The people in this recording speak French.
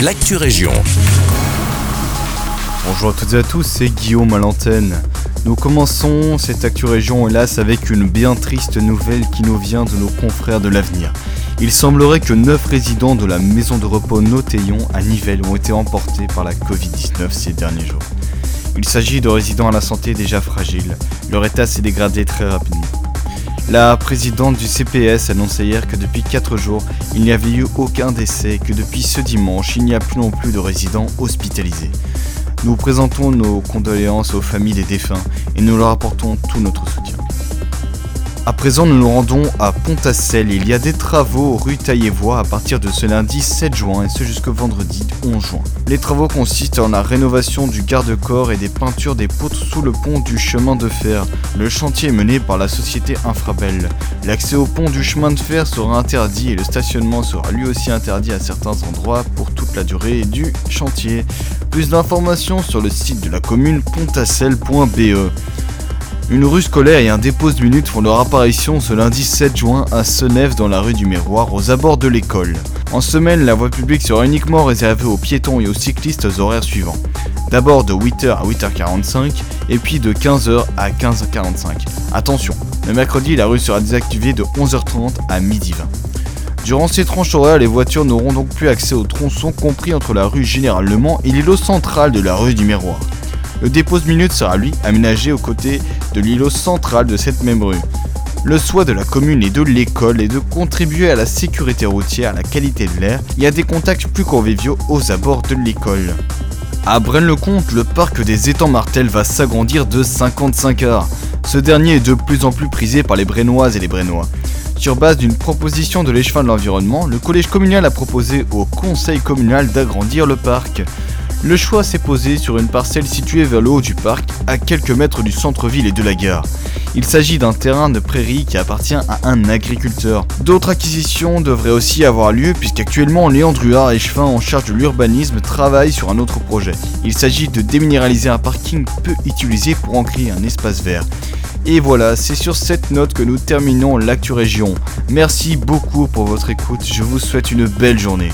l'actu région. Bonjour à toutes et à tous, c'est Guillaume à l'antenne. Nous commençons cette Actu Région hélas avec une bien triste nouvelle qui nous vient de nos confrères de l'avenir. Il semblerait que 9 résidents de la maison de repos Notéillon à Nivelles ont été emportés par la Covid-19 ces derniers jours. Il s'agit de résidents à la santé déjà fragile. Leur état s'est dégradé très rapidement. La présidente du CPS annonçait hier que depuis 4 jours, il n'y avait eu aucun décès et que depuis ce dimanche, il n'y a plus non plus de résidents hospitalisés. Nous présentons nos condoléances aux familles des défunts et nous leur apportons tout notre soutien. À présent, nous nous rendons à Pontassel. Il y a des travaux rue Taillévoie à partir de ce lundi 7 juin et ce jusqu'au vendredi 11 juin. Les travaux consistent en la rénovation du garde-corps et des peintures des poutres sous le pont du chemin de fer. Le chantier est mené par la société Infrabel. L'accès au pont du chemin de fer sera interdit et le stationnement sera lui aussi interdit à certains endroits pour toute la durée du chantier. Plus d'informations sur le site de la commune pontassel.be. Une rue scolaire et un dépôt de minutes font leur apparition ce lundi 7 juin à Senef dans la rue du Miroir aux abords de l'école. En semaine, la voie publique sera uniquement réservée aux piétons et aux cyclistes aux horaires suivants. D'abord de 8h à 8h45 et puis de 15h à 15h45. Attention, le mercredi, la rue sera désactivée de 11h30 à 12h20. Durant ces tranches horaires, les voitures n'auront donc plus accès au tronçon compris entre la rue Général Le Mans et l'îlot central de la rue du Miroir. Le dépôt de minutes sera lui aménagé aux côtés de l'îlot central de cette même rue. Le souhait de la commune et de l'école est de contribuer à la sécurité routière, à la qualité de l'air et à des contacts plus conviviaux aux abords de l'école. À Braine-le-Comte, le parc des étangs Martel va s'agrandir de 55 heures. Ce dernier est de plus en plus prisé par les Brennoises et les Brennois. Sur base d'une proposition de l'échevin de l'environnement, le collège communal a proposé au conseil communal d'agrandir le parc. Le choix s'est posé sur une parcelle située vers le haut du parc, à quelques mètres du centre-ville et de la gare. Il s'agit d'un terrain de prairie qui appartient à un agriculteur. D'autres acquisitions devraient aussi avoir lieu puisqu'actuellement Léon Druard, échevin en charge de l'urbanisme, travaille sur un autre projet. Il s'agit de déminéraliser un parking peu utilisé pour en créer un espace vert. Et voilà, c'est sur cette note que nous terminons l'actu région. Merci beaucoup pour votre écoute, je vous souhaite une belle journée.